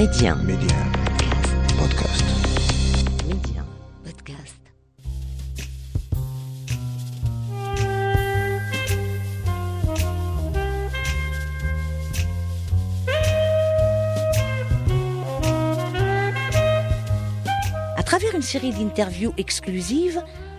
Média. Média. Podcast. Média. Podcast. À travers une série d'interviews exclusives,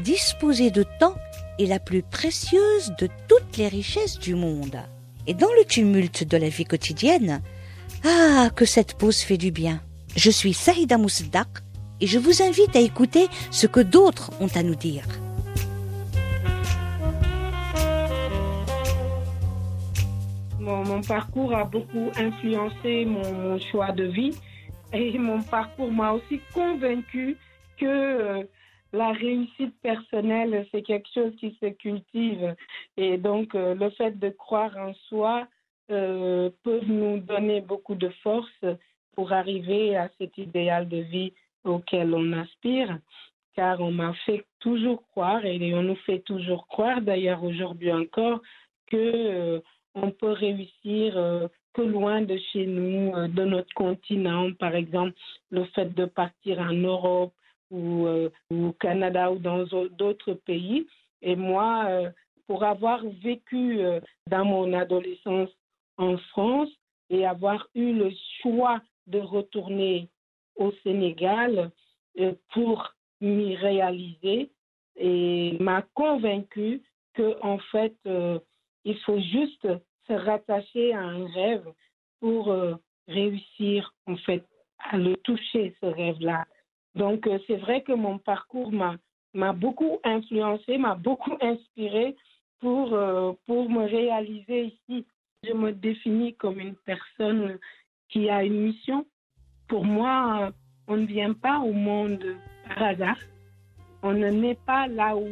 disposer de temps est la plus précieuse de toutes les richesses du monde. Et dans le tumulte de la vie quotidienne, ah, que cette pause fait du bien. Je suis Saïda Mousdak et je vous invite à écouter ce que d'autres ont à nous dire. Mon, parcours a beaucoup influencé mon, mon choix de vie et mon parcours m'a aussi convaincu que euh, la réussite personnelle, c'est quelque chose qui se cultive. Et donc, euh, le fait de croire en soi euh, peut nous donner beaucoup de force pour arriver à cet idéal de vie auquel on aspire. Car on m'a fait toujours croire, et on nous fait toujours croire, d'ailleurs aujourd'hui encore, que euh, on peut réussir que loin de chez nous, de notre continent. Par exemple, le fait de partir en Europe, ou euh, au Canada ou dans d'autres pays. Et moi, euh, pour avoir vécu euh, dans mon adolescence en France et avoir eu le choix de retourner au Sénégal pour m'y réaliser, et m'a convaincu que en fait, il faut juste se rattacher à un rêve pour réussir en fait à le toucher ce rêve-là. Donc, euh, c'est vrai que mon parcours m'a, beaucoup influencé, m'a beaucoup inspiré pour, euh, pour me réaliser ici. Je me définis comme une personne qui a une mission. Pour moi, on ne vient pas au monde par hasard. On ne naît pas là où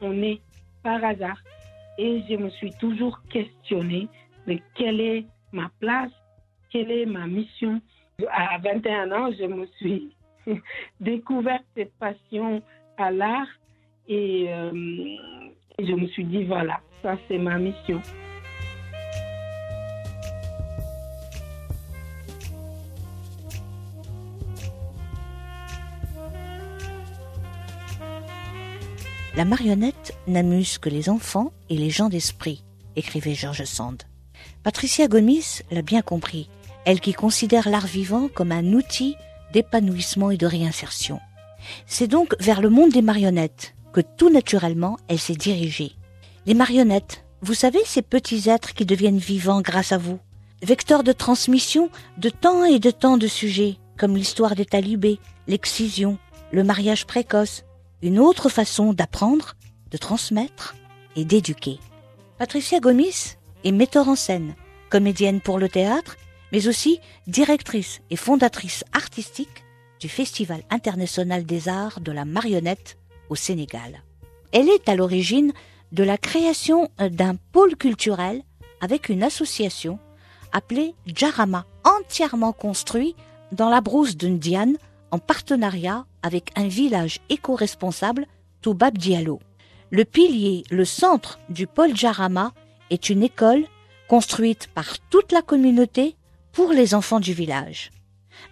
on est par hasard. Et je me suis toujours questionnée de quelle est ma place, quelle est ma mission. À 21 ans, je me suis découvert cette passion à l'art et, euh, et je me suis dit, voilà, ça c'est ma mission. La marionnette n'amuse que les enfants et les gens d'esprit, écrivait George Sand. Patricia Gomis l'a bien compris, elle qui considère l'art vivant comme un outil d'épanouissement et de réinsertion. C'est donc vers le monde des marionnettes que tout naturellement elle s'est dirigée. Les marionnettes, vous savez, ces petits êtres qui deviennent vivants grâce à vous, vecteurs de transmission de tant et de tant de sujets, comme l'histoire des talibés, l'excision, le mariage précoce, une autre façon d'apprendre, de transmettre et d'éduquer. Patricia Gomis est metteur en scène, comédienne pour le théâtre, mais aussi directrice et fondatrice artistique du Festival international des arts de la marionnette au Sénégal. Elle est à l'origine de la création d'un pôle culturel avec une association appelée Jarama, entièrement construit dans la brousse de Ndiane en partenariat avec un village éco-responsable, Toubab Diallo. Le pilier, le centre du pôle Jarama est une école construite par toute la communauté pour les enfants du village.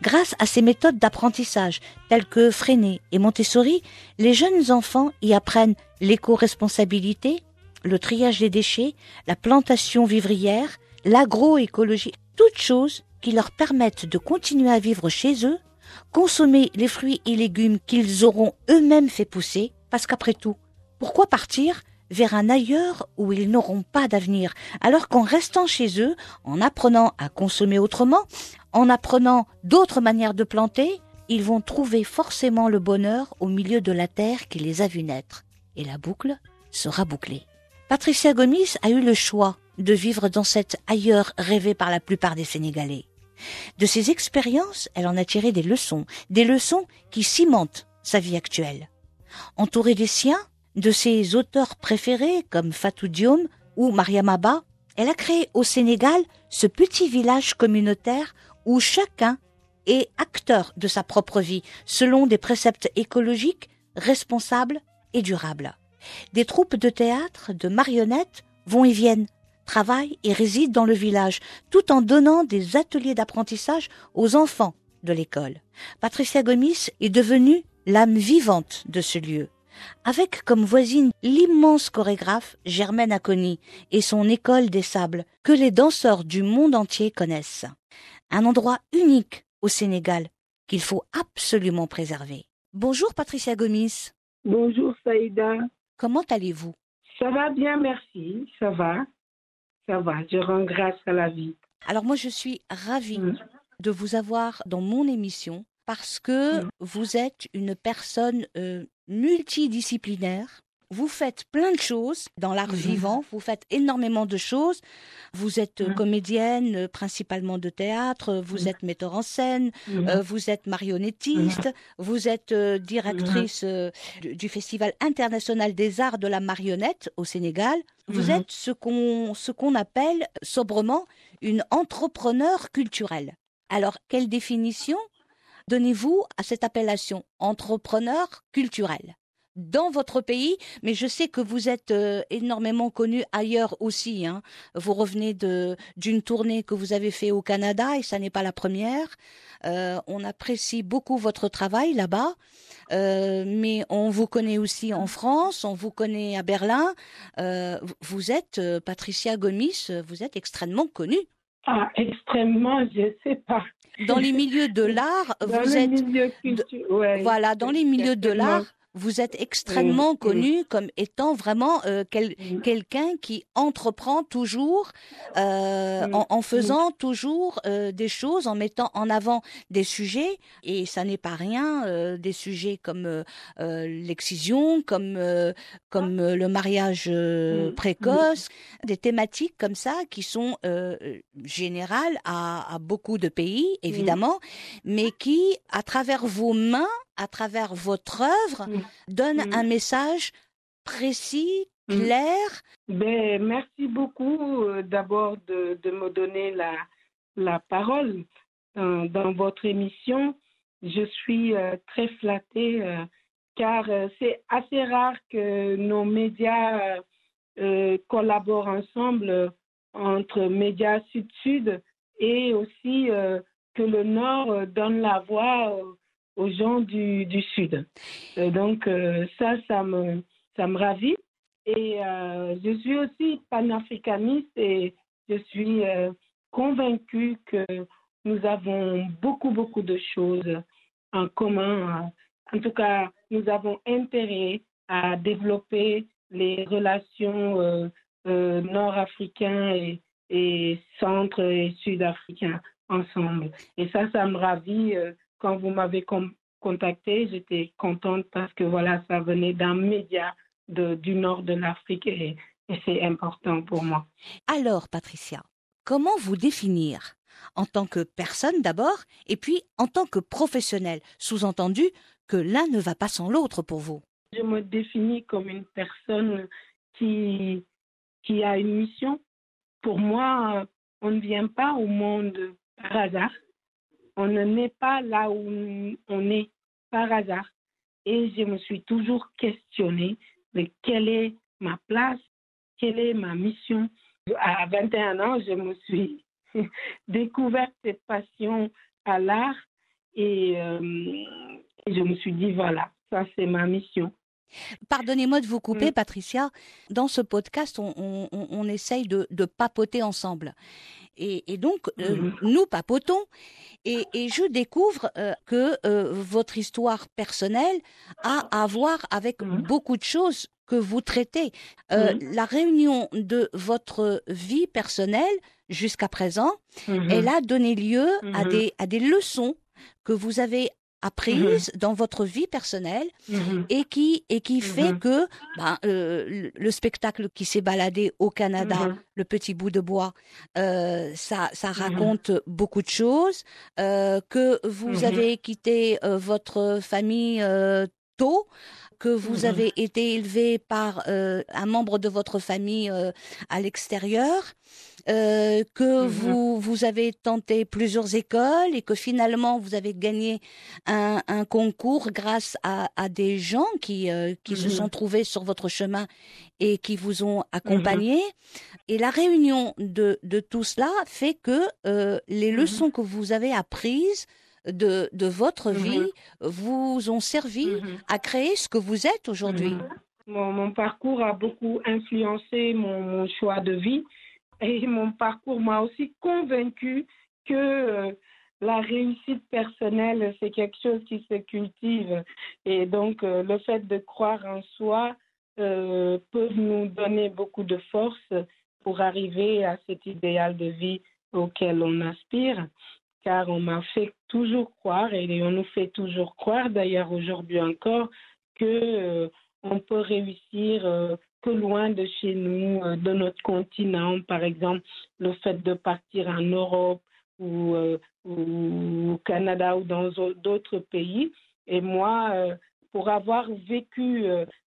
Grâce à ces méthodes d'apprentissage telles que Freinet et Montessori, les jeunes enfants y apprennent l'éco-responsabilité, le triage des déchets, la plantation vivrière, l'agroécologie, toutes choses qui leur permettent de continuer à vivre chez eux, consommer les fruits et légumes qu'ils auront eux-mêmes fait pousser, parce qu'après tout, pourquoi partir vers un ailleurs où ils n'auront pas d'avenir, alors qu'en restant chez eux, en apprenant à consommer autrement, en apprenant d'autres manières de planter, ils vont trouver forcément le bonheur au milieu de la terre qui les a vus naître. Et la boucle sera bouclée. Patricia Gomis a eu le choix de vivre dans cet ailleurs rêvé par la plupart des Sénégalais. De ces expériences, elle en a tiré des leçons, des leçons qui cimentent sa vie actuelle. Entourée des siens, de ses auteurs préférés comme Fatou Diom ou Mariam Abba, elle a créé au Sénégal ce petit village communautaire où chacun est acteur de sa propre vie selon des préceptes écologiques, responsables et durables. Des troupes de théâtre, de marionnettes vont et viennent, travaillent et résident dans le village, tout en donnant des ateliers d'apprentissage aux enfants de l'école. Patricia Gomis est devenue l'âme vivante de ce lieu avec comme voisine l'immense chorégraphe Germaine Aconi et son école des sables, que les danseurs du monde entier connaissent. Un endroit unique au Sénégal qu'il faut absolument préserver. Bonjour Patricia Gomis. Bonjour Saïda. Comment allez-vous? Ça va bien, merci. Ça va. Ça va. Je rends grâce à la vie. Alors moi, je suis ravie mm. de vous avoir dans mon émission parce que mm. vous êtes une personne euh, multidisciplinaire. Vous faites plein de choses dans l'art mm-hmm. vivant, vous faites énormément de choses. Vous êtes euh, mm. comédienne, euh, principalement de théâtre, vous mm. êtes metteur en scène, mm-hmm. vous êtes marionnettiste, vous êtes directrice du Festival international des arts de la marionnette au Sénégal. Vous êtes ce qu'on ce qu'on appelle sobrement une entrepreneur culturelle. Alors, quelle définition? Donnez-vous à cette appellation entrepreneur culturel dans votre pays, mais je sais que vous êtes euh, énormément connu ailleurs aussi. Hein. Vous revenez d'une tournée que vous avez fait au Canada et ça n'est pas la première. Euh, on apprécie beaucoup votre travail là-bas, euh, mais on vous connaît aussi en France, on vous connaît à Berlin. vous êtes Patricia Gomis, vous êtes extrêmement connue. Ah, extrêmement, je sais pas. Dans les milieux de l'art, vous êtes. voilà, dans les milieux de l'art, vous êtes extrêmement connu comme étant vraiment euh, quelqu'un qui entreprend toujours euh, en, faisant toujours euh, des choses, en mettant en avant des sujets. Et ça n'est pas rien, des sujets comme l'excision, comme, comme le mariage précoce, des thématiques comme ça qui sont générales à, à, beaucoup de pays, évidemment, mais qui, à travers vos mains, à travers votre œuvre, donne un message précis, clair. Ben, merci beaucoup euh, d'abord de, de, me donner la, la parole dans, dans votre émission. Je suis euh, très flattée euh, car c'est assez rare que nos médias collaborent ensemble entre médias sud-sud et aussi que le Nord donne la voix aux gens du, du Sud. Euh, donc euh, ça, ça me, ça me ravit. Et euh, je suis aussi panafricaniste et je suis convaincue que nous avons beaucoup, beaucoup de choses en commun. En tout cas, nous avons intérêt à développer les relations nord-africains et, et centre et sud-africains ensemble. Et ça, ça me ravit quand vous m'avez contacté, j'étais contente parce que voilà, ça venait d'un média du nord de l'Afrique et, c'est important pour moi. Alors, Patricia, comment vous définir? En tant que personne d'abord et puis en tant que professionnel, sous-entendu que l'un ne va pas sans l'autre pour vous Je me définis comme une personne qui, qui a une mission. Pour moi, on ne vient pas au monde par hasard on ne naît pas là où on est par hasard. Et je me suis toujours questionnée de quelle est ma place, quelle est ma mission. À 21 ans, je me suis découverte cette passion à l'art et euh, je me suis dit, voilà, ça c'est ma mission. Pardonnez-moi de vous couper, mm. Patricia. Dans ce podcast, on, essaye de, papoter ensemble. Et, donc, euh, mm-hmm. nous papotons. Et, je découvre euh, que euh, votre histoire personnelle a à voir avec mm-hmm. beaucoup de choses que vous traitez. Mm-hmm. La réunion de votre vie personnelle jusqu'à présent, elle a donné lieu à, des, à des leçons que vous avez apprise dans votre vie personnelle et qui et qui fait que ben, euh, le spectacle qui s'est baladé au Canada, le petit bout de bois, euh, ça ça raconte beaucoup de choses. Euh, que vous avez quitté votre famille tôt que vous Mhm. avez été élevé par euh, un membre de votre famille euh, à l'extérieur, euh, que Mhm. vous vous avez tenté plusieurs écoles et que finalement vous avez gagné un, un concours grâce à, à des gens qui euh, qui se Mhm. sont trouvés sur votre chemin et qui vous ont accompagné. Et la réunion de de tout cela fait que euh, les leçons que vous avez apprises de de votre vie vous ont servi à créer ce que vous êtes aujourd'hui. Mon, mon parcours a beaucoup influencé mon, mon choix de vie et mon parcours m'a aussi convaincu que euh, la réussite personnelle, c'est quelque chose qui se cultive. Et donc, euh, le fait de croire en soi euh, peut nous donner beaucoup de force pour arriver à cet idéal de vie auquel on aspire. Car on m'a fait toujours croire, et on nous fait toujours croire, d'ailleurs aujourd'hui encore, que on peut réussir que loin de chez nous, euh, de notre continent. Par exemple, le fait de partir en Europe ou, euh, au Canada ou dans au- d'autres pays. Et moi, euh, pour avoir vécu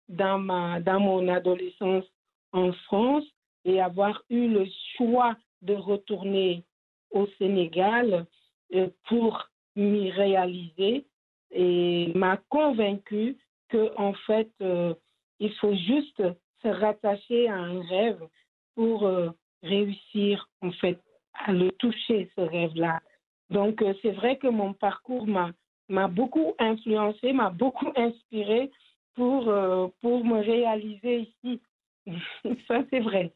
dans, ma, dans mon adolescence en France et avoir eu le choix de retourner au Sénégal pour m'y réaliser, et m'a convaincu que en fait il faut juste se rattacher à un rêve pour euh, réussir en fait à le toucher ce rêve là donc euh, c'est vrai que mon parcours m'a m'a beaucoup influencé m'a beaucoup inspiré pour euh, pour me réaliser ici. Ça c'est vrai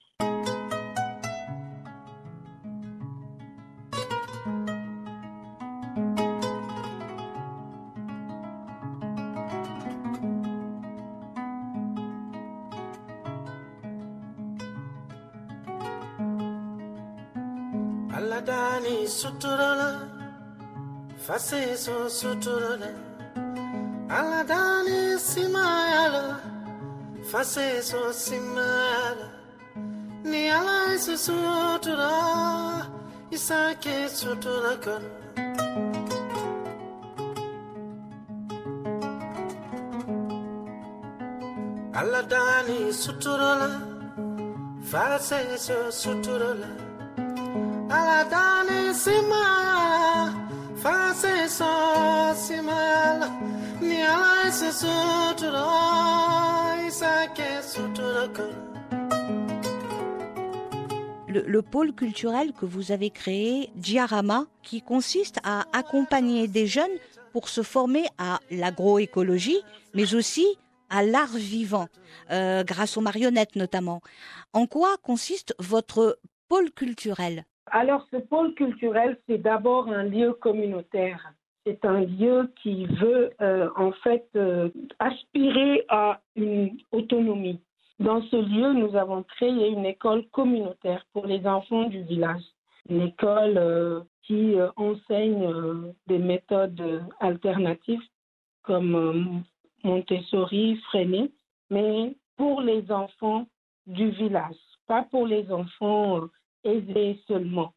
Aladani Suturala Faseso Suturala. Aladani Simayala Faseso Simayala. Ni Alaisu Sutura Isake Sutura Kona Aladani Suturala Faseso Suturala. Le, le pôle culturel que vous avez créé, Diarama, qui consiste à accompagner des jeunes pour se former à l'agroécologie, mais aussi à l'art vivant, euh, grâce aux marionnettes notamment. En quoi consiste votre pôle culturel? Alors, ce pôle culturel, c'est d'abord un lieu communautaire. C'est un lieu qui veut euh, en fait euh, aspirer à une autonomie. Dans ce lieu, nous avons créé une école communautaire pour les enfants du village. Une école euh, qui enseigne des méthodes alternatives comme Montessori, Freinet, mais pour les enfants du village, pas pour les enfants aisés seulement,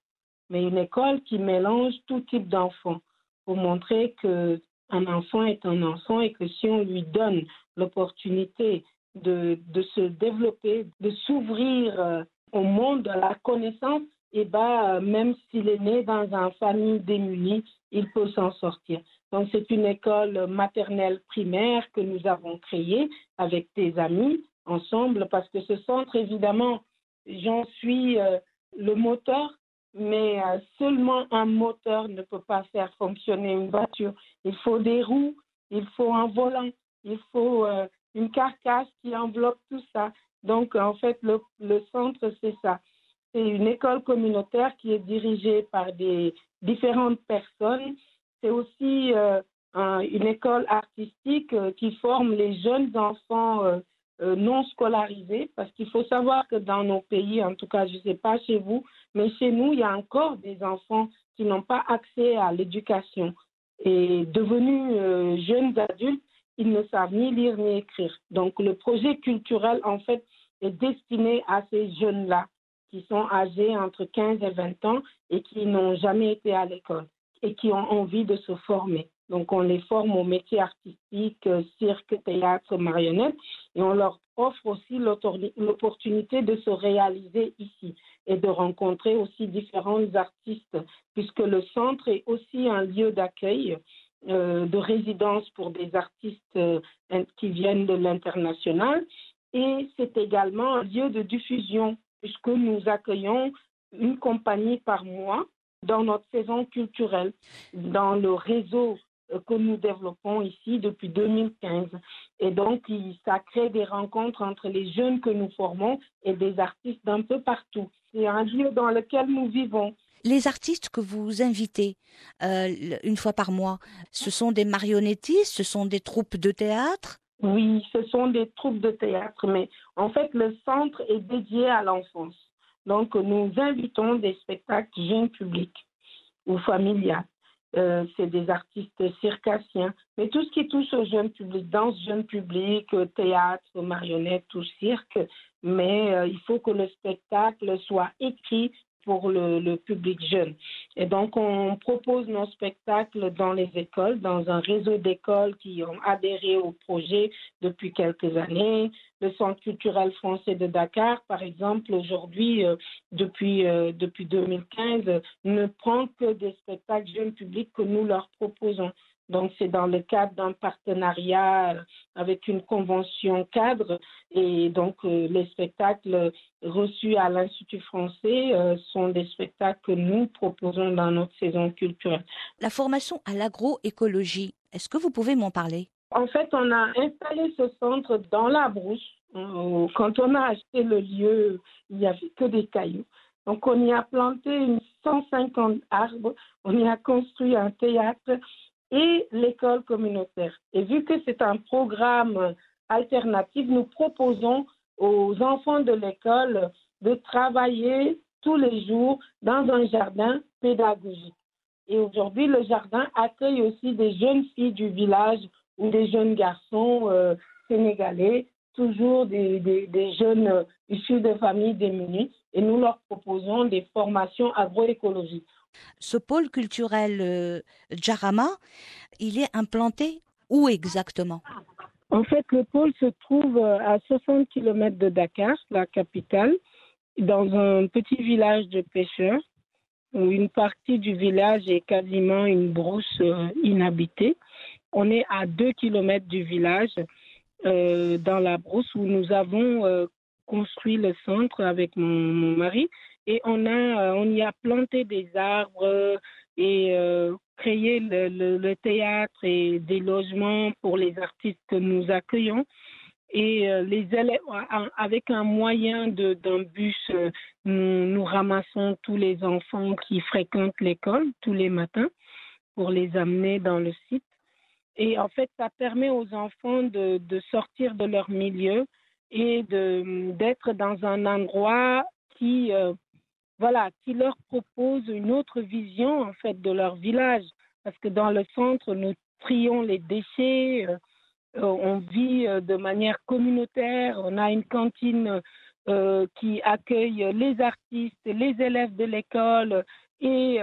mais une école qui mélange tout type d'enfants pour montrer que un enfant est un enfant et que si on lui donne l'opportunité de, de se développer, de s'ouvrir euh, au monde de la connaissance, et ben, euh, même s'il est né dans une famille démunie, il peut s'en sortir. Donc c'est une école maternelle primaire que nous avons créée avec des amis ensemble parce que ce centre, évidemment, j'en suis euh, le moteur, mais euh, seulement un moteur ne peut pas faire fonctionner une voiture. Il faut des roues, il faut un volant, il faut euh, une carcasse qui enveloppe tout ça. Donc, en fait, le, centre, c'est ça. C'est une école communautaire qui est dirigée par des différentes personnes. C'est aussi euh, un, une école artistique qui forme les jeunes enfants euh, non scolarisés, parce qu'il faut savoir que dans nos pays, en tout cas, je ne sais pas chez vous, mais chez nous, il y a encore des enfants qui n'ont pas accès à l'éducation. Et devenus euh, jeunes adultes, ils ne savent ni lire ni écrire. Donc le projet culturel, en fait, est destiné à ces jeunes-là qui sont âgés entre 15 et 20 ans et qui n'ont jamais été à l'école et qui ont envie de se former. Donc, on les forme au métier artistique, euh, cirque, théâtre, marionnette, et on leur offre aussi l'opportunité de se réaliser ici et de rencontrer aussi différents artistes, puisque le centre est aussi un lieu d'accueil, euh, de résidence pour des artistes euh, qui viennent de l'international, et c'est également un lieu de diffusion, puisque nous accueillons une compagnie par mois dans notre saison culturelle, dans le réseau que nous développons ici depuis 2015. Et donc, ça crée des rencontres entre les jeunes que nous formons et des artistes d'un peu partout. C'est un lieu dans lequel nous vivons. Les artistes que vous invitez euh, une fois par mois, ce sont des marionnettistes, ce sont des troupes de théâtre? Oui, ce sont des troupes de théâtre, mais en fait, le centre est dédié à l'enfance. Donc, nous invitons des spectacles jeunes publics ou familiales. Euh, c'est des artistes circassiens. Mais tout ce qui touche au jeune public, danse jeune public, théâtre, marionnette, tout cirque, mais euh, il faut que le spectacle soit écrit pour le, public jeune. Et donc, on propose nos spectacles dans les écoles, dans un réseau d'écoles qui ont adhéré au projet depuis quelques années. Le Centre culturel français de Dakar, par exemple, aujourd'hui, euh, depuis, euh, depuis 2015, ne prend que des spectacles jeunes publics que nous leur proposons. Donc, c'est dans le cadre d'un partenariat avec une convention cadre. Et donc, euh, les spectacles reçus à l'Institut français euh, sont des spectacles que nous proposons dans notre saison culturelle. La formation à l'agroécologie, est-ce que vous pouvez m'en parler? En fait, on a installé ce centre dans la brousse. Euh, quand on a acheté le lieu, il n'y avait que des cailloux. Donc, on y a planté une 150 arbres, on y a construit un théâtre et l'école communautaire. Et vu que c'est un programme alternatif, nous proposons aux enfants de l'école de travailler tous les jours dans un jardin pédagogique. Et aujourd'hui, le jardin accueille aussi des jeunes filles du village ou des jeunes garçons euh, sénégalais, toujours des, des, jeunes issus de familles démunies, et nous leur proposons des formations agroécologiques. Ce pôle culturel euh, Djarama, il est implanté où exactement? En fait, le pôle se trouve euh, à 60 km de Dakar, la capitale, dans un petit village de pêcheurs où une partie du village est quasiment une brousse euh, inhabitée. On est à 2 km du village, dans la brousse où nous avons construit le centre avec mon mari et on, a, euh, on y a planté des arbres et euh, créé le, le, théâtre et des logements pour les artistes que nous accueillons. Et euh, les avec un moyen d'un bus, nous, nous, ramassons tous les enfants qui fréquentent l'école tous les matins pour les amener dans le site. Et en fait, ça permet aux enfants de, de sortir de leur milieu et d'être dans un endroit qui voilà, qui leur propose une autre vision en fait de leur village. Parce que dans le centre, nous trions les déchets, euh, euh, on vit euh, de manière communautaire, on a une cantine qui accueille les artistes, les élèves de l'école et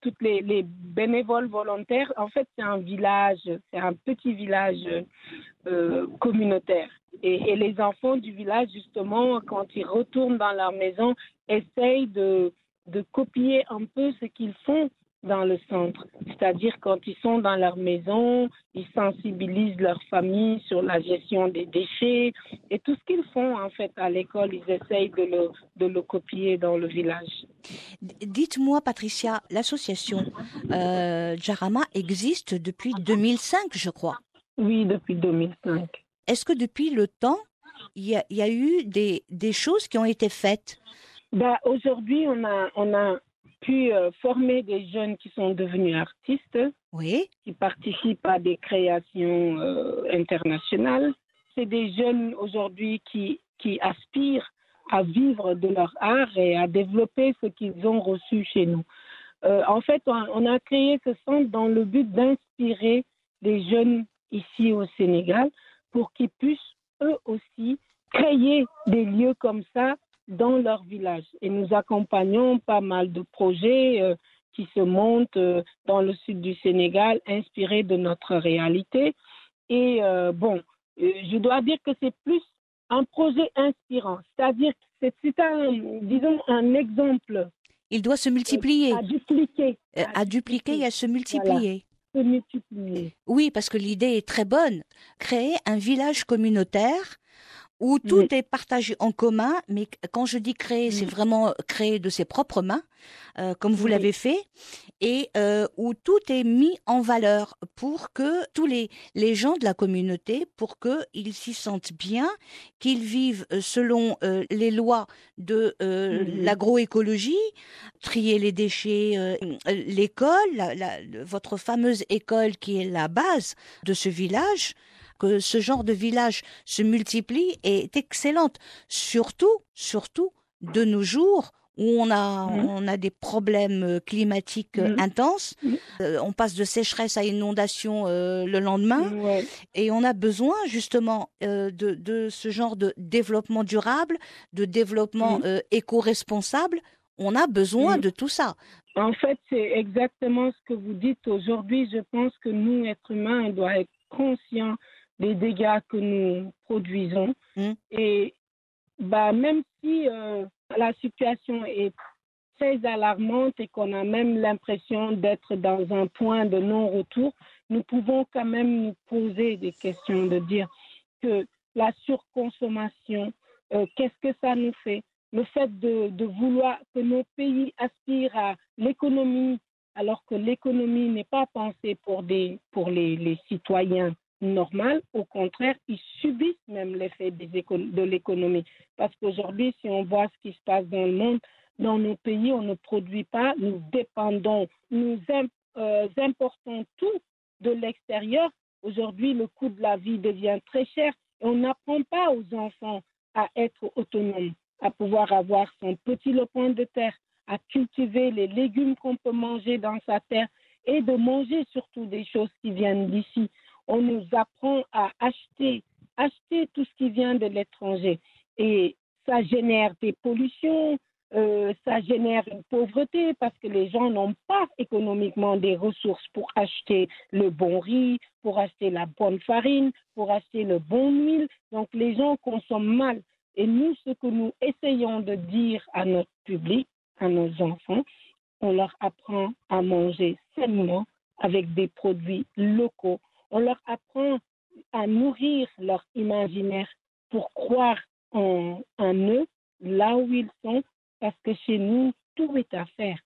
toutes les, les, bénévoles volontaires. En fait, c'est un village, c'est un petit village communautaire. Et, les enfants du village, justement, quand ils retournent dans leur maison, essayent de, de copier un peu ce qu'ils font dans le centre. C'est-à-dire quand ils sont dans leur maison, ils sensibilisent leur famille sur la gestion des déchets et tout ce qu'ils font en fait à l'école, ils essayent de le, de le copier dans le village. Dites-moi Patricia, l'association euh, Jarama existe depuis 2005 je crois. Oui, depuis 2005. Est-ce que depuis le temps, il y a, eu des, des, choses qui ont été faites? Bah, Aujourd'hui, on a, on a pu euh, former des jeunes qui sont devenus artistes, oui. qui participent à des créations euh, internationales. C'est des jeunes aujourd'hui qui, qui aspirent à vivre de leur art et à développer ce qu'ils ont reçu chez nous. Euh, en fait, on, on a créé ce centre dans le but d'inspirer les jeunes ici au Sénégal pour qu'ils puissent eux aussi créer des lieux comme ça dans leur village. Et nous accompagnons pas mal de projets euh, qui se montent euh, dans le sud du Sénégal, inspirés de notre réalité. Et euh, bon, je dois dire que c'est plus un projet inspirant, c'est-à-dire que c'est- c'est un, disons, un exemple Il doit se multiplier, à dupliquer, à dupliquer et à se multiplier. se multiplier. Oui, parce que l'idée est très bonne. Créer un village communautaire où tout est partagé en commun, mais quand je dis créer, c'est Mm. vraiment créer de ses propres mains, euh, comme vous Oui. l'avez fait, et euh, où tout est mis en valeur pour que tous les, les gens de la communauté, pour qu'ils s'y sentent bien, qu'ils vivent euh, selon euh, les lois de euh, Mhm. l'agroécologie, trier les déchets, euh, l'école, la- la- le- votre fameuse école qui est la base de ce village, que ce genre de village se multiplie est excellente. Surtout, surtout de nos jours où on a, Mhm. on a des problèmes euh, climatiques euh, Mhm. intenses. Mhm. Euh, on passe de sécheresse à inondation euh, le lendemain. Ouais. Et on a besoin justement euh, de, de ce genre de développement durable, de développement éco-responsable. On a besoin de tout ça. En fait, c'est exactement ce que vous dites aujourd'hui. Je pense que nous, êtres humains, on doit être conscients des dégâts que nous produisons. Mm. Et bah, même si euh, la situation est très alarmante et qu'on a même l'impression d'être dans un point de non-retour, nous pouvons quand même nous poser des questions, de dire que la surconsommation, euh, qu'est-ce que ça nous fait? Le fait de, de vouloir que nos pays aspirent à l'économie, alors que l'économie n'est pas pensée pour, des, pour les, les citoyens normaux, au contraire, ils subissent même l'effet de l'économie. Parce qu'aujourd'hui, si on voit ce qui se passe dans le monde, dans nos pays, on ne produit pas, nous dépendons, nous euh, importons tout de l'extérieur. Aujourd'hui, le coût de la vie devient très cher et on n'apprend pas aux enfants à être autonomes à pouvoir avoir son petit lopin de terre, à cultiver les légumes qu'on peut manger dans sa terre et de manger surtout des choses qui viennent d'ici. On nous apprend à acheter, acheter tout ce qui vient de l'étranger. Et ça génère des pollutions, euh, ça génère une pauvreté parce que les gens n'ont pas économiquement des ressources pour acheter le bon riz, pour acheter la bonne farine, pour acheter le bon huile. Donc les gens consomment mal. Et nous, ce que nous essayons de dire à notre public, à nos enfants, on leur apprend à manger sainement avec des produits locaux. On leur apprend à nourrir leur imaginaire pour croire en, eux là où ils sont, parce que chez nous, tout est à faire.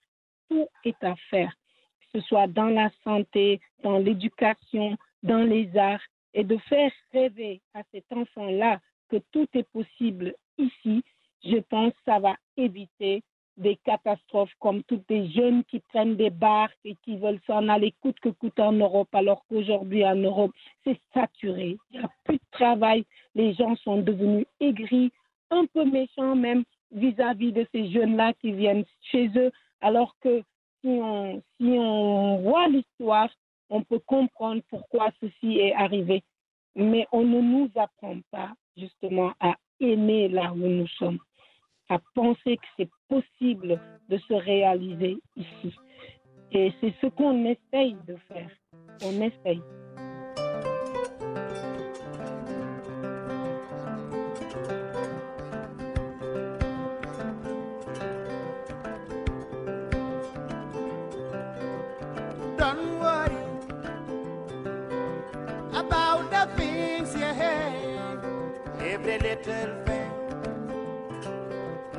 Tout est à faire, que ce soit dans la santé, dans l'éducation, dans les arts, et de faire rêver à cet enfant-là que tout est possible ici, je pense que ça va éviter des catastrophes comme toutes les jeunes qui prennent des barques et qui veulent s'en aller coûte que coûte en Europe, alors qu'aujourd'hui en Europe, c'est saturé. Il n'y a plus de travail. Les gens sont devenus aigris, un peu méchants même vis-à-vis de ces jeunes-là qui viennent chez eux, alors que si on, si on voit l'histoire, on peut comprendre pourquoi ceci est arrivé. Mais on ne nous apprend pas justement à aimer là où nous sommes, à penser que c'est possible de se réaliser ici. Et c'est ce qu'on essaye de faire. On essaye.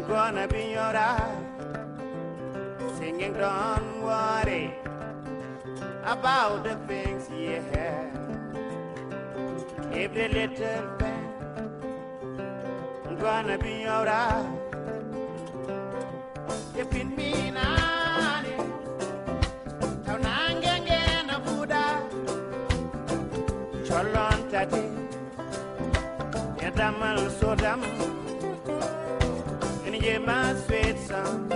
Gonna be your alright. Singing, don't worry about the things you have. Every little thing gonna be alright. If it mean honey. Taunangenge na Buddha Cholon tati Yadamal sodam my sweet song.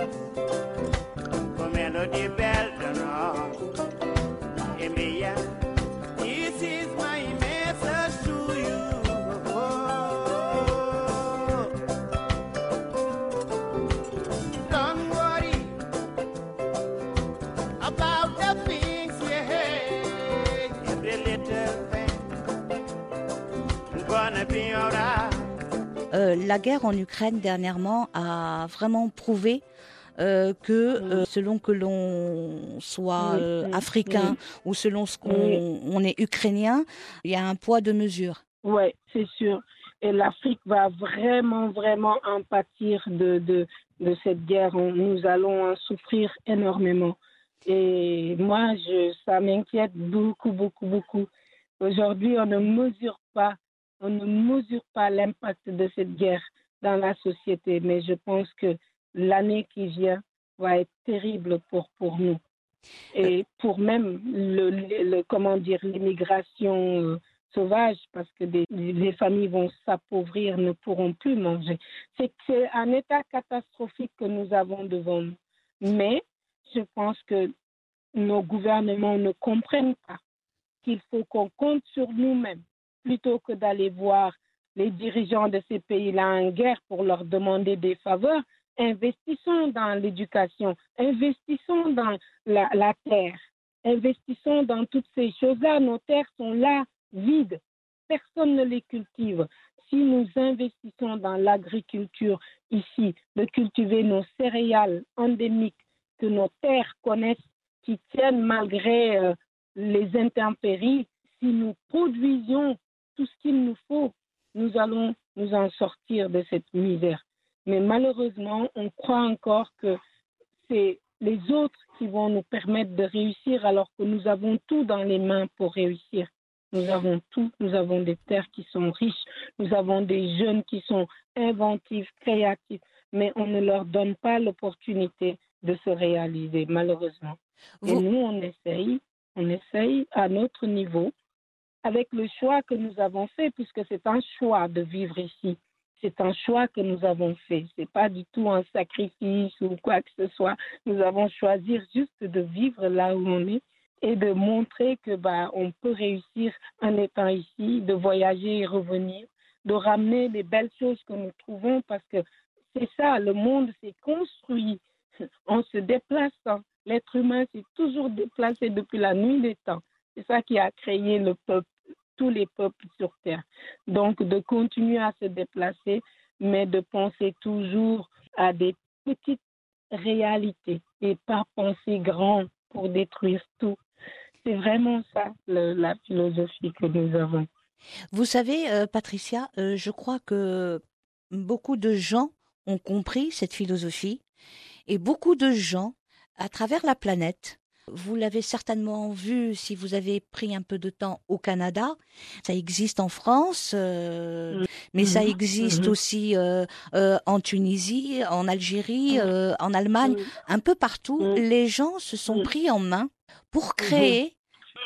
Euh, la guerre en Ukraine dernièrement a vraiment prouvé euh, que euh, selon que l'on soit oui, africain ou selon ce qu'on Oui. on est ukrainien, il y a un poids de mesure. Oui, c'est sûr. Et l'Afrique va vraiment, vraiment en pâtir de, de, de cette guerre. On- nous allons en souffrir énormément. Et moi, je, ça m'inquiète beaucoup, beaucoup, beaucoup. Aujourd'hui, on ne mesure pas, on ne mesure pas l'impact de cette guerre dans la société. Mais je pense que l'année qui vient va être terrible pour, pour nous. Et pour même le, comment dire, l'immigration euh, sauvage, parce que des, les familles vont s'appauvrir, ne pourront plus manger. C'est un état catastrophique que nous avons devant nous. Mais je pense que nos gouvernements ne comprennent pas qu'il faut qu'on compte sur nous-mêmes plutôt que d'aller voir les dirigeants de ces pays-là en guerre pour leur demander des faveurs. Investissons dans l'éducation, investissons dans la, terre, investissons dans toutes ces choses-là. Nos terres sont là, vides. Personne ne les cultive. Si nous investissons dans l'agriculture ici, de cultiver nos céréales endémiques que nos terres connaissent, qui tiennent malgré euh, les intempéries, si nous produisions tout ce qu'il nous faut, nous allons nous en sortir de cette misère. Mais malheureusement, on croit encore que c'est les autres qui vont nous permettre de réussir alors que nous avons tout dans les mains pour réussir. Nous avons tout, nous avons des terres qui sont riches, nous avons des jeunes qui sont inventifs, créatifs, mais on ne leur donne pas l'opportunité de se réaliser, malheureusement. Et Vous- nous, on essaye, on essaye à notre niveau, avec le choix que nous avons fait, puisque c'est un choix de vivre ici. C'est un choix que nous avons fait. C'est pas du tout un sacrifice ou quoi que ce soit. Nous avons choisi juste de vivre là où on est et de montrer que bah on peut réussir en étant ici, de voyager et revenir, de ramener les belles choses que nous trouvons parce que c'est ça, le monde s'est construit en se déplaçant. L'être humain s'est toujours déplacé depuis la nuit des temps. C'est ça qui a créé le peuple, tous les peuples sur Terre. Donc, de continuer à se déplacer, mais de penser toujours à des petites réalités et pas penser grand pour détruire tout. C'est vraiment ça la philosophie que nous avons. Vous savez, euh, Patricia, euh, je crois que beaucoup de gens ont compris cette philosophie et beaucoup de gens à travers la planète. Vous l'avez certainement vu si vous avez pris un peu de temps au Canada. Ça existe en France, euh, Mhm. mais ça Mhm. existe Mhm. aussi euh, euh, en Tunisie, en Algérie, euh, en Allemagne, un peu partout. Mhm. Les gens se sont pris en main pour créer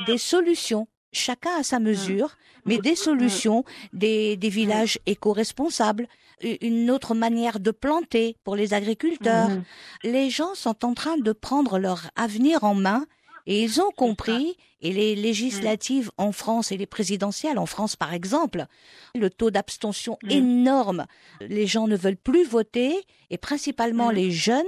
des solutions, chacun à sa mesure, mais des solutions, des, des villages éco-responsables, une autre manière de planter pour les agriculteurs. Mhm. Les gens sont en train de prendre leur avenir en main et ils ont compris, et les législatives en France et les présidentielles en France par exemple, le taux d'abstention Mm. énorme. Les gens ne veulent plus voter, et principalement les jeunes,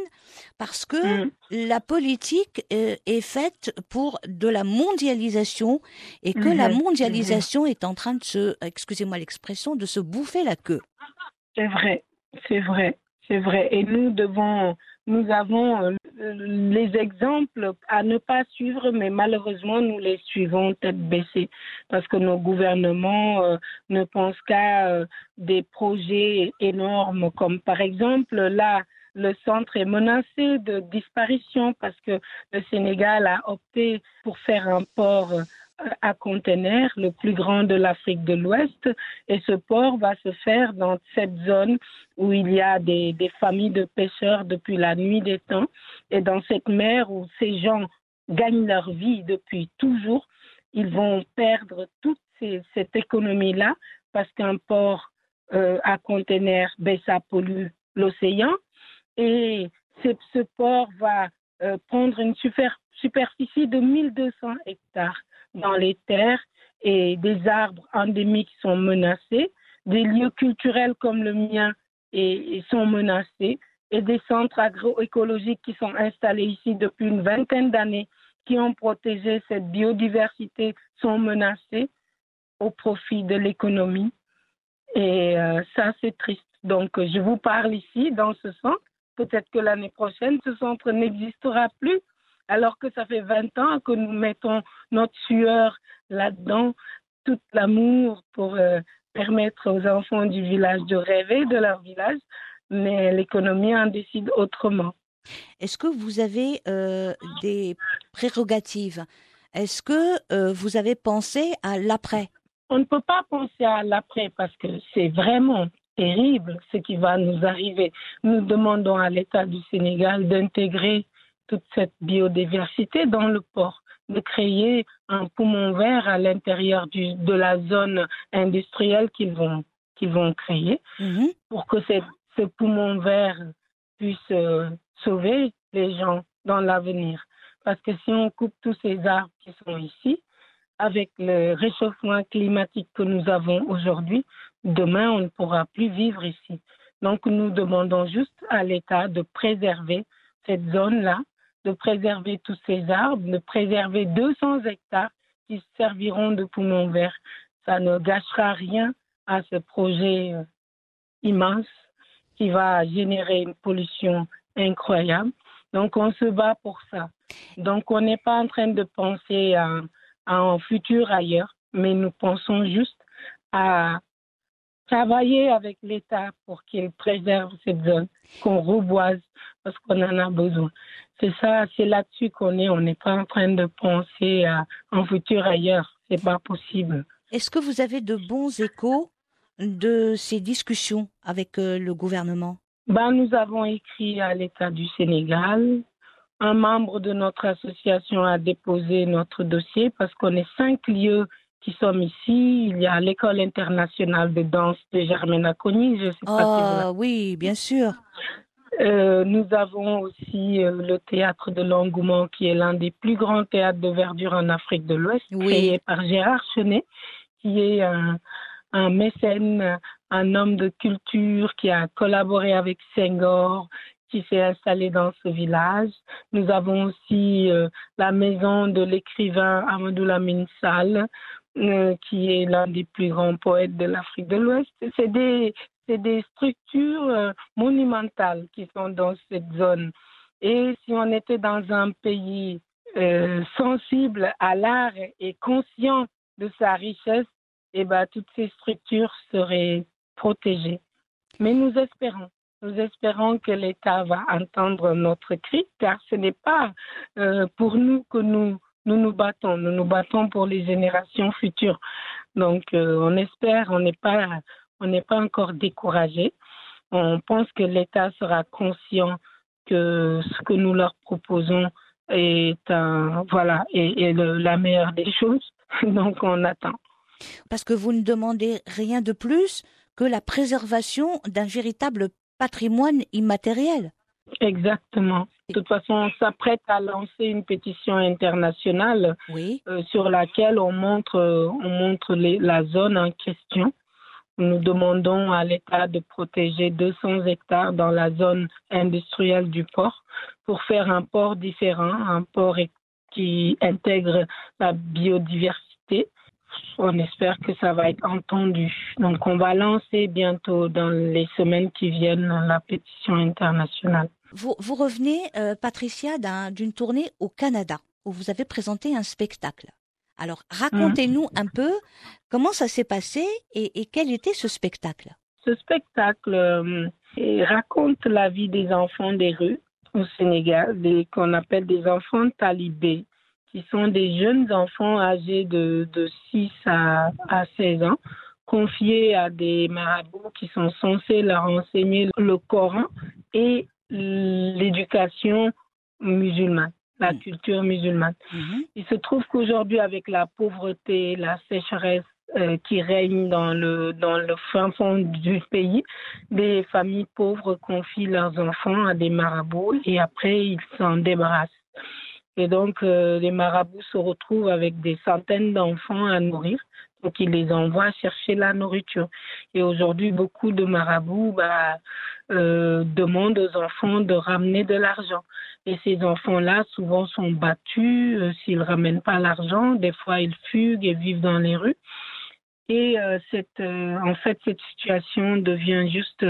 parce que la politique euh, est faite pour de la mondialisation et que la mondialisation est en train de se, excusez-moi l'expression, de se bouffer la queue. C'est vrai, c'est vrai, c'est vrai. Et nous devons, nous avons euh, les exemples à ne pas suivre, mais malheureusement, nous les suivons tête baissée parce que nos gouvernements euh, ne pensent qu'à euh, des projets énormes, comme par exemple là, le centre est menacé de disparition parce que le Sénégal a opté pour faire un port à conteneurs, le plus grand de l'Afrique de l'Ouest. Et ce port va se faire dans cette zone où il y a des, familles de pêcheurs depuis la nuit des temps. Et dans cette mer où ces gens gagnent leur vie depuis toujours, ils vont perdre toute cette économie-là parce qu'un port euh, à conteneurs, ben, ça pollue l'océan. Et ce, port va euh, prendre une super- superficie de 1200 hectares dans les terres et des arbres endémiques sont menacés, des lieux culturels comme le mien et, sont menacés, et des centres agroécologiques qui sont installés ici depuis une vingtaine d'années, qui ont protégé cette biodiversité, sont menacés au profit de l'économie. Et euh, ça, c'est triste. Donc, je vous parle ici dans ce centre. Peut-être que l'année prochaine, ce centre n'existera plus, alors que ça fait 20 ans que nous mettons notre sueur là-dedans, tout l'amour pour euh, permettre aux enfants du village de rêver de leur village, mais l'économie en décide autrement. Est-ce que vous avez euh, des prérogatives? Est-ce que euh, vous avez pensé à l'après? On ne peut pas penser à l'après parce que c'est vraiment terrible ce qui va nous arriver. Nous demandons à l'État du Sénégal d'intégrer toute cette biodiversité dans le port, de créer un poumon vert à l'intérieur du- de la zone industrielle qu'ils vont, qu'ils vont créer Mhm. pour que ce poumon vert puisse euh, sauver les gens dans l'avenir. Parce que si on coupe tous ces arbres qui sont ici, avec le réchauffement climatique que nous avons aujourd'hui, demain, on ne pourra plus vivre ici. Donc, nous demandons juste à l'État de préserver cette zone-là, de préserver tous ces arbres, de préserver 200 hectares qui serviront de poumons verts. Ça ne gâchera rien à ce projet euh, immense qui va générer une pollution incroyable. Donc, on se bat pour ça. Donc, on n'est pas en train de penser à, à un futur ailleurs, mais nous pensons juste à travailler avec l'État pour qu'il préserve cette zone, qu'on reboise parce qu'on en a besoin. C'est ça, c'est là-dessus qu'on est. On n'est pas en train de penser à un futur ailleurs. C'est pas possible. Est-ce que vous avez de bons échos de ces discussions avec euh, le gouvernement? Ben, nous avons écrit à l'État du Sénégal. Un membre de notre association a déposé notre dossier parce qu'on est cinq lieux qui sommes ici. Il y a l'école internationale de danse de Germaine Acogny. Je pas si vous Ah oui, bien sûr. Euh, nous avons aussi euh, le théâtre de l'engouement qui est l'un des plus grands théâtres de verdure en Afrique de l'Ouest, Oui. créé par Gérard Chenet, qui est un, un mécène, un homme de culture qui a collaboré avec Senghor, qui s'est installé dans ce village. Nous avons aussi euh, la maison de l'écrivain Amadou Lamine Sall, qui est l'un des plus grands poètes de l'Afrique de l'Ouest. C'est des, c'est des structures euh, monumentales qui sont dans cette zone. Et si on était dans un pays euh, sensible à l'art et conscient de sa richesse, eh ben, toutes ces structures seraient protégées. Mais nous espérons, nous espérons que l'État va entendre notre cri, car ce n'est pas euh, pour nous que nous, nous battons, nous nous battons pour les générations futures. Donc, on espère, on n'est pas, on n'est pas encore découragé. On pense que l'État sera conscient que ce que nous leur proposons est un, voilà, est, est le- la meilleure des choses. Donc, on attend. Parce que vous ne demandez rien de plus que la préservation d'un véritable patrimoine immatériel. Exactement. De toute façon, on s'apprête à lancer une pétition internationale Oui. euh, sur laquelle on montre, on montre les- la zone en question. Nous demandons à l'État de protéger 200 hectares dans la zone industrielle du port pour faire un port différent, un port qui intègre la biodiversité. On espère que ça va être entendu. Donc, on va lancer bientôt, dans les semaines qui viennent, la pétition internationale. Vous, revenez, euh, Patricia, d'un- d'une tournée au Canada où vous avez présenté un spectacle. Alors, racontez-nous un peu comment ça s'est passé et, et quel était ce spectacle. Ce spectacle euh, raconte la vie des enfants des rues au Sénégal, des- qu'on appelle des enfants talibés, qui sont des jeunes enfants âgés de, de 6 à, à 16 ans, confiés à des marabouts qui sont censés leur enseigner le Coran et l'éducation musulmane, la Mm. culture musulmane. Il se trouve qu'aujourd'hui, avec la pauvreté, la sécheresse euh, qui règne dans le, dans le fin fond du pays, des familles pauvres confient leurs enfants à des marabouts et après ils s'en débarrassent. Et donc, euh, les marabouts se retrouvent avec des centaines d'enfants à nourrir. Donc, ils les envoient chercher la nourriture. Et aujourd'hui, beaucoup de marabouts bah, euh, demandent aux enfants de ramener de l'argent. Et ces enfants-là, souvent, sont battus euh, s'ils ne ramènent pas l'argent. Des fois, ils fuguent et vivent dans les rues. Et euh, cette, en fait, cette situation devient juste,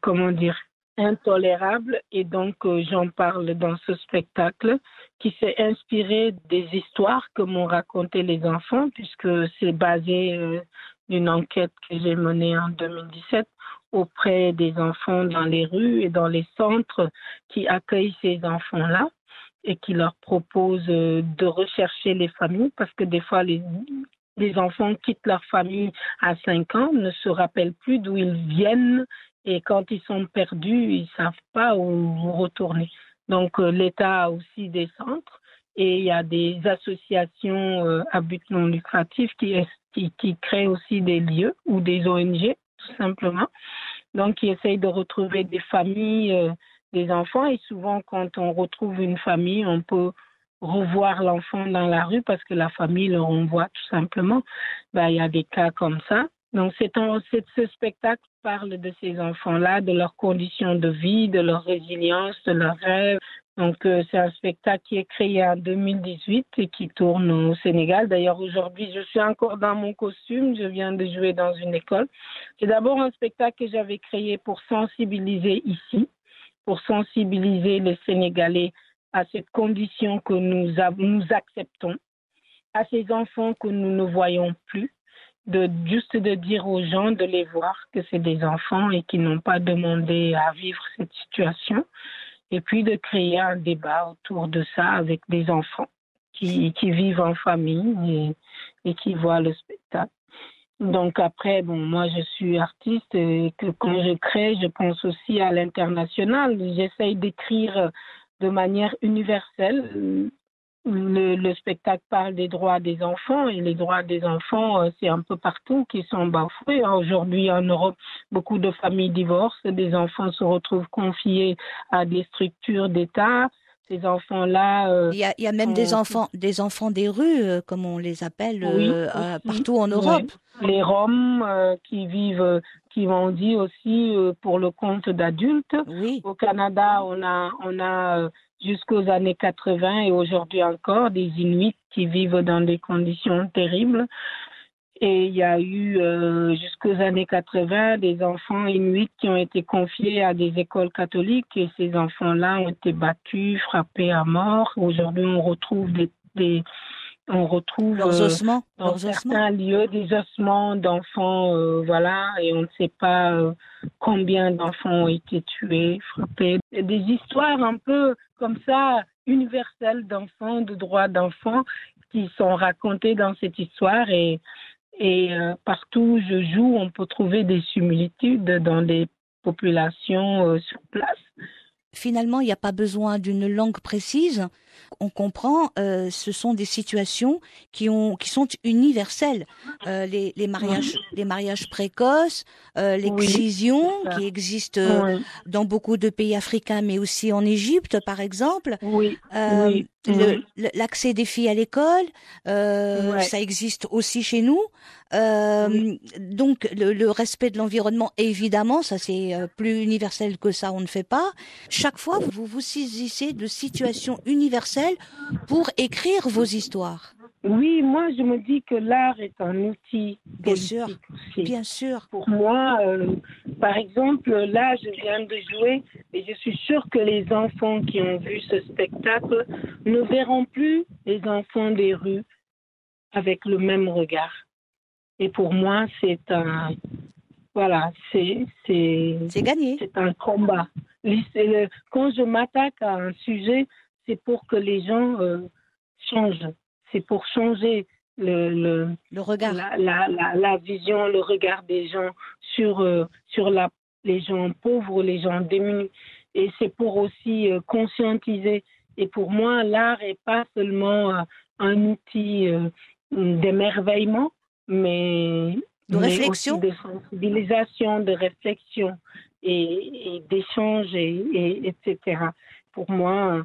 comment dire, intolérable. Et donc, euh, j'en parle dans ce spectacle qui s'est inspiré des histoires que m'ont racontées les enfants, puisque c'est basé euh, d'une enquête que j'ai menée en 2017 auprès des enfants dans les rues et dans les centres qui accueillent ces enfants-là et qui leur proposent euh, de rechercher les familles parce que des fois les, les enfants quittent leur famille à 5 ans, ne se rappellent plus d'où ils viennent et quand ils sont perdus, ils savent pas où retourner. Donc euh, l'État a aussi des centres et il y a des associations euh, à but non lucratif qui, qui, qui créent aussi des lieux ou des ONG tout simplement. Donc qui essayent de retrouver des familles, euh, des enfants et souvent quand on retrouve une famille, on peut revoir l'enfant dans la rue parce que la famille le renvoie tout simplement. Ben, il y a des cas comme ça. Donc, ce spectacle parle de ces enfants-là, de leurs conditions de vie, de leur résilience, de leurs rêves. Donc, euh, c'est un spectacle qui est créé en 2018 et qui tourne au Sénégal. D'ailleurs, aujourd'hui, je suis encore dans mon costume. Je viens de jouer dans une école. C'est d'abord un spectacle que j'avais créé pour sensibiliser ici, pour sensibiliser les Sénégalais à cette condition que nous, nous acceptons, à ces enfants que nous ne voyons plus de juste de dire aux gens de les voir que c'est des enfants et qui n'ont pas demandé à vivre cette situation et puis de créer un débat autour de ça avec des enfants qui, qui vivent en famille et, et qui voient le spectacle. Donc après, bon, moi je suis artiste et que quand je crée, je pense aussi à l'international. J'essaye d'écrire de manière universelle le, le spectacle parle des droits des enfants et les droits des enfants, euh, c'est un peu partout qui sont bafoués. hein. Aujourd'hui, en Europe, beaucoup de familles divorcent, des enfants se retrouvent confiés à des structures d'État. Ces enfants-là, euh, Il y a, il y a même des enfants, des enfants des rues, euh, comme on les appelle, Oui, partout en Europe. les Roms qui vivent, qui vont dit aussi pour le compte d'adultes. Oui. Au Canada, on a, on a jusqu'aux années 80 et aujourd'hui encore des Inuits qui vivent dans des conditions terribles. Et il y a eu euh, jusqu'aux années 80 des enfants inuits qui ont été confiés à des écoles catholiques et ces enfants-là ont été battus, frappés à mort. Aujourd'hui, on retrouve des, des on retrouve Leurs euh, dans Leurs ossements. certains lieux des ossements d'enfants, euh, voilà, et on ne sait pas euh, combien d'enfants ont été tués, frappés. Des histoires un peu comme ça, universelles d'enfants, de droits d'enfants, qui sont racontées dans cette histoire et et partout où je joue, on peut trouver des similitudes dans des populations sur place. Finalement, il n'y a pas besoin d'une langue précise. On comprend, euh, ce sont des situations qui, ont, qui sont universelles. Euh, les, les, mariages, les mariages précoces, euh, l'excision qui existe Oui, dans beaucoup de pays africains, mais aussi en Égypte, par exemple. oui, le- L'accès des filles à l'école, Ouais. ça existe aussi chez nous. Donc le, le respect de l'environnement, évidemment, ça c'est plus universel que ça, on ne fait pas. Chaque fois, vous vous saisissez de situations universelles pour écrire vos histoires. oui, moi je me dis que l'art est un outil Bien sûr. aussi. Bien sûr. Pour moi, euh, par exemple, là, je viens de jouer et je suis sûre que les enfants qui ont vu ce spectacle ne verront plus les enfants des rues avec le même regard. Et pour moi, c'est un, voilà, c'est, c'est, gagné. c'est un combat. Le- Quand je m'attaque à un sujet, c'est pour que les gens euh, changent. C'est pour changer le, le, Le regard. la, la, la, la vision, le regard des gens sur, euh, sur la, les gens pauvres, les gens démunis. Et c'est pour aussi euh, conscientiser. Et pour moi, l'art n'est pas seulement un outil d'émerveillement, mais, De mais réflexion. aussi de sensibilisation, de réflexion et, et d'échange, et, et, etc. Pour moi,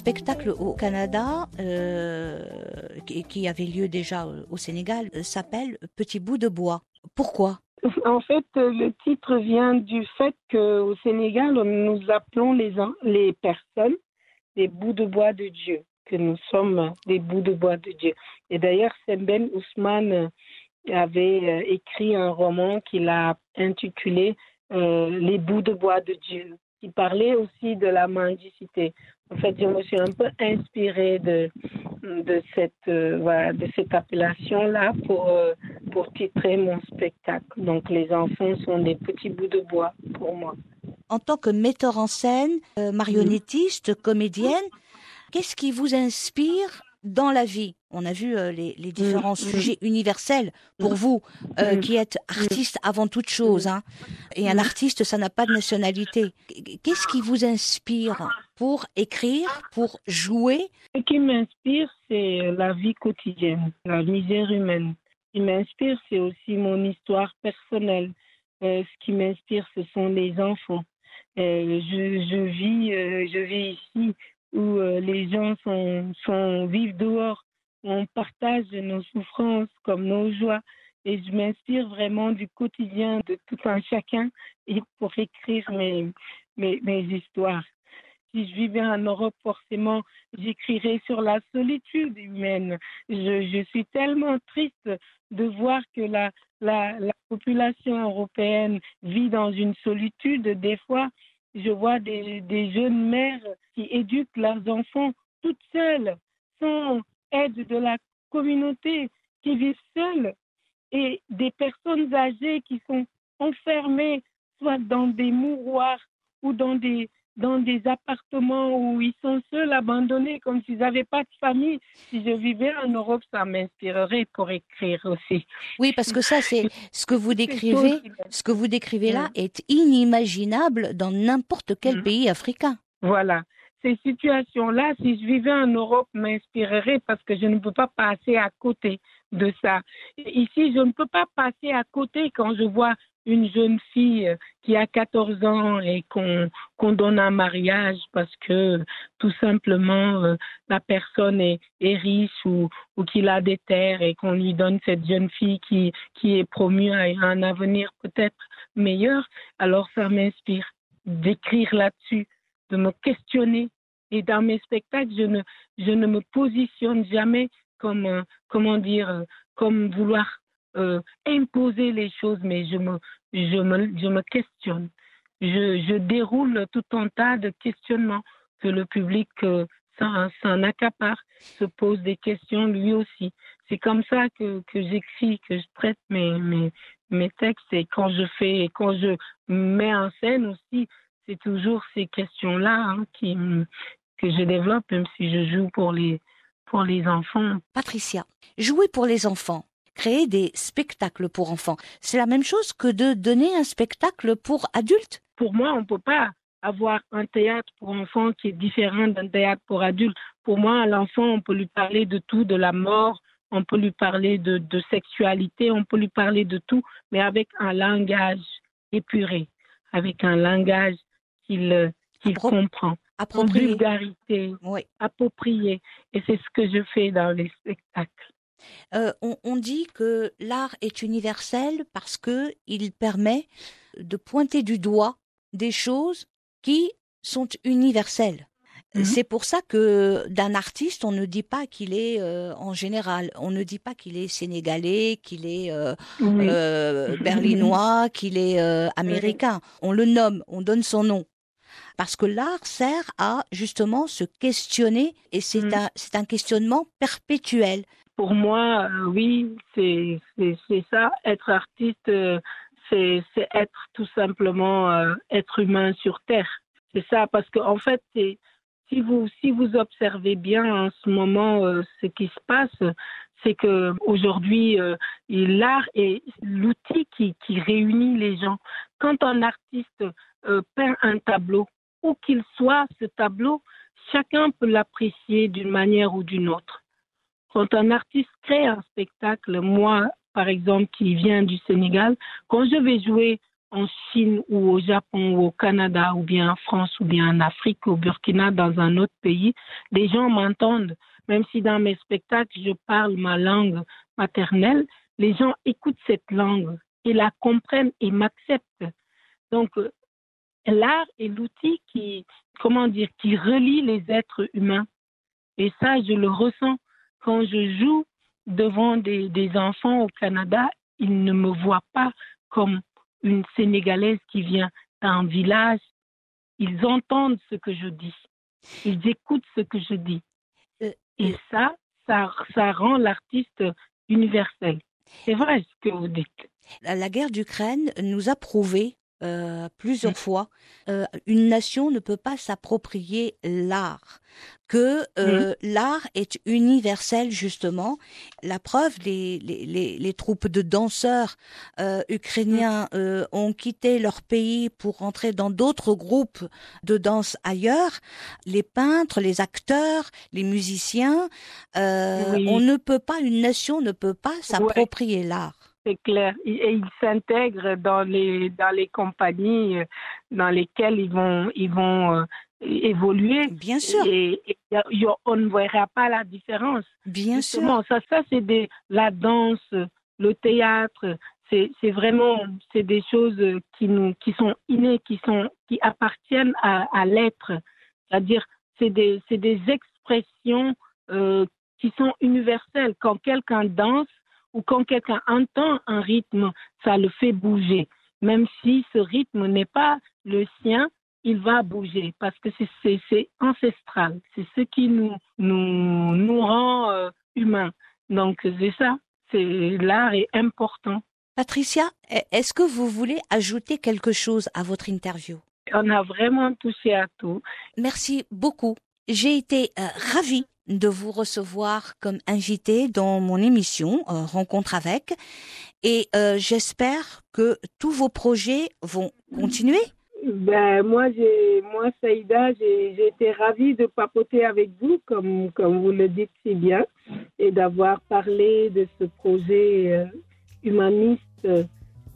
spectacle au Canada, euh, qui, avait lieu déjà au Sénégal, euh, s'appelle Petit bout de bois. Pourquoi? En fait, euh, le titre vient du fait qu'au Sénégal, nous appelons les, les personnes des bouts de bois de Dieu, que nous sommes des bouts de bois de Dieu. Et d'ailleurs, Semben Ousmane avait écrit un roman qu'il a intitulé Les bouts de bois de Dieu, qui parlait aussi de la mendicité. En fait, je me suis un peu inspirée de, de, cette, euh, voilà, de cette appellation-là pour, euh, pour titrer mon spectacle. Donc, les enfants sont des petits bouts de bois pour moi. En tant que metteur en scène, euh, marionnettiste, comédienne, qu'est-ce qui vous inspire dans la vie On a vu euh, les, les différents Mhm. sujets universels pour vous, euh, qui êtes artiste avant toute chose. Hein. Et un artiste, ça n'a pas de nationalité. Qu'est-ce qui vous inspire pour écrire, pour jouer? Ce qui m'inspire, c'est la vie quotidienne, la misère humaine. Ce qui m'inspire, c'est aussi mon histoire personnelle. Euh, ce qui m'inspire, ce sont les enfants. Euh, je, je vis, euh, je vis ici où euh, les gens sont, sont vivent dehors. On partage nos souffrances comme nos joies. Et je m'inspire vraiment du quotidien de tout un chacun pour écrire mes, mes, histoires. Si je vivais en Europe, forcément, j'écrirais sur la solitude humaine. Je, je suis tellement triste de voir que la, la population européenne vit dans une solitude. Des fois, je vois des, jeunes mères qui éduquent leurs enfants toutes seules, sans aide de la communauté, qui vivent seules, et des personnes âgées qui sont enfermées soit dans des mouroirs ou dans des, dans des appartements où ils sont seuls, abandonnés, comme s'ils n'avaient pas de famille. Si je vivais en Europe, ça m'inspirerait pour écrire aussi. Oui, parce que ça, c'est ce que vous décrivez. Ce que vous décrivez là Mm. est inimaginable dans n'importe quel Mm. pays africain. Voilà. Ces situations-là, si je vivais en Europe, m'inspireraient parce que je ne peux pas passer à côté de ça. Ici, je ne peux pas passer à côté quand je vois une jeune fille euh, qui a 14 ans et qu'on qu'on donne un mariage parce que tout simplement euh, la personne est, est riche ou, ou qu'il a des terres et qu'on lui donne cette jeune fille qui, qui est promue à un avenir peut-être meilleur, alors ça m'inspire d'écrire là-dessus de me questionner. Et dans mes spectacles, je ne, je ne me positionne jamais comme, euh, comment dire, comme vouloir euh, imposer les choses, mais je me, je me, je me questionne. Je, je déroule tout un tas de questionnements que le public euh, s'en accapare, se pose des questions lui aussi. C'est comme ça que, que j'écris, que je traite mes, mes, mes textes et quand je fais, quand je mets en scène aussi, c'est toujours ces questions-là hein, que je développe, même si je joue pour les, pour les enfants. Patricia, jouer pour les enfants, créer des spectacles pour enfants, c'est la même chose que de donner un spectacle pour adultes Pour moi, on ne peut pas avoir un théâtre pour enfants qui est différent d'un théâtre pour adultes. Pour moi, à l'enfant, on peut lui parler de tout, de la mort, on peut lui parler de, de sexualité, on peut lui parler de tout, mais avec un langage épuré, avec un langage qu'il euh, qu'il Appro- comprend, en appropriés. vulgarité, Oui. approprié. Et c'est ce que je fais dans les spectacles. Euh, on, on dit que l'art est universel parce que il permet de pointer du doigt des choses qui sont universelles. Mhm. C'est pour ça que d'un artiste, on ne dit pas qu'il est euh, en général, on ne dit pas qu'il est sénégalais, qu'il est euh, berlinois, qu'il est américain. On le nomme, on donne son nom. Parce que l'art sert à justement se questionner et c'est mhm. un questionnement perpétuel. Pour moi, oui, c'est, ça. Être artiste, c'est, c'est être tout simplement être humain sur Terre. C'est ça, parce qu'en en fait, si vous, si vous observez bien en ce moment euh, ce qui se passe, c'est que aujourd'hui euh, l'art est l'outil qui, réunit les gens. Quand un artiste euh, peint un tableau, où qu'il soit ce tableau, chacun peut l'apprécier d'une manière ou d'une autre. Quand un artiste crée un spectacle, moi par exemple qui viens du Sénégal, quand je vais jouer en Chine ou au Japon ou au Canada ou bien en France ou bien en Afrique, au Burkina, dans un autre pays, les gens m'entendent. Même si dans mes spectacles, je parle ma langue maternelle, les gens écoutent cette langue et la comprennent et m'acceptent. Donc, l'art est l'outil qui, comment dire, qui relie les êtres humains. Et ça, je le ressens quand je joue devant des, des enfants au Canada. Ils ne me voient pas comme une Sénégalaise qui vient d'un village, ils entendent ce que je dis. Ils écoutent ce que je dis. Euh, Et ça, ça, ça rend l'artiste universel. C'est vrai ce que vous dites. La guerre d'Ukraine nous a prouvé euh, plusieurs mm. fois, euh, une nation ne peut pas s'approprier l'art, que euh, mm. l'art est universel justement. La preuve, les, les, les, troupes de danseurs ukrainiens mm. ont quitté leur pays pour rentrer dans d'autres groupes de danse ailleurs. Les peintres, les acteurs, les musiciens, on ne peut pas, une nation ne peut pas s'approprier l'art c'est clair. Et ils s'intègrent dans les dans les compagnies euh, dans lesquelles ils vont ils vont euh, évoluer. Bien sûr. Et, on ne verra pas la différence. Bien sûr. Ça, ça c'est des la danse, le théâtre. C'est c'est vraiment c'est des choses qui nous qui sont innées, qui sont qui appartiennent à, à l'être. C'est-à-dire c'est des c'est des expressions euh, qui sont universelles. Quand quelqu'un danse ou quand quelqu'un entend un rythme, ça le fait bouger. Même si ce rythme n'est pas le sien, il va bouger parce que c'est ancestral. C'est ce qui nous, nous, nous rend euh, humains. Donc c'est ça, c'est l'art est important. Patricia, est-ce que vous voulez ajouter quelque chose à votre interview? On a vraiment touché à tout. Merci beaucoup. J'ai été euh, ravie de vous recevoir comme invité dans mon émission euh, Rencontre avec et euh, j'espère que tous vos projets vont continuer. Ben, moi, j'ai, moi, Saïda, j'ai, été ravie de papoter avec vous, comme, comme vous le dites si bien, et d'avoir parlé de ce projet euh, humaniste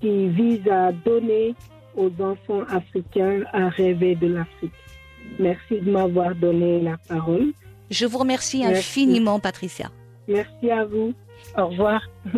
qui vise à donner aux enfants africains à rêver de l'Afrique. Merci de m'avoir donné la parole. Je vous remercie infiniment, Patricia. Merci à vous. Au revoir.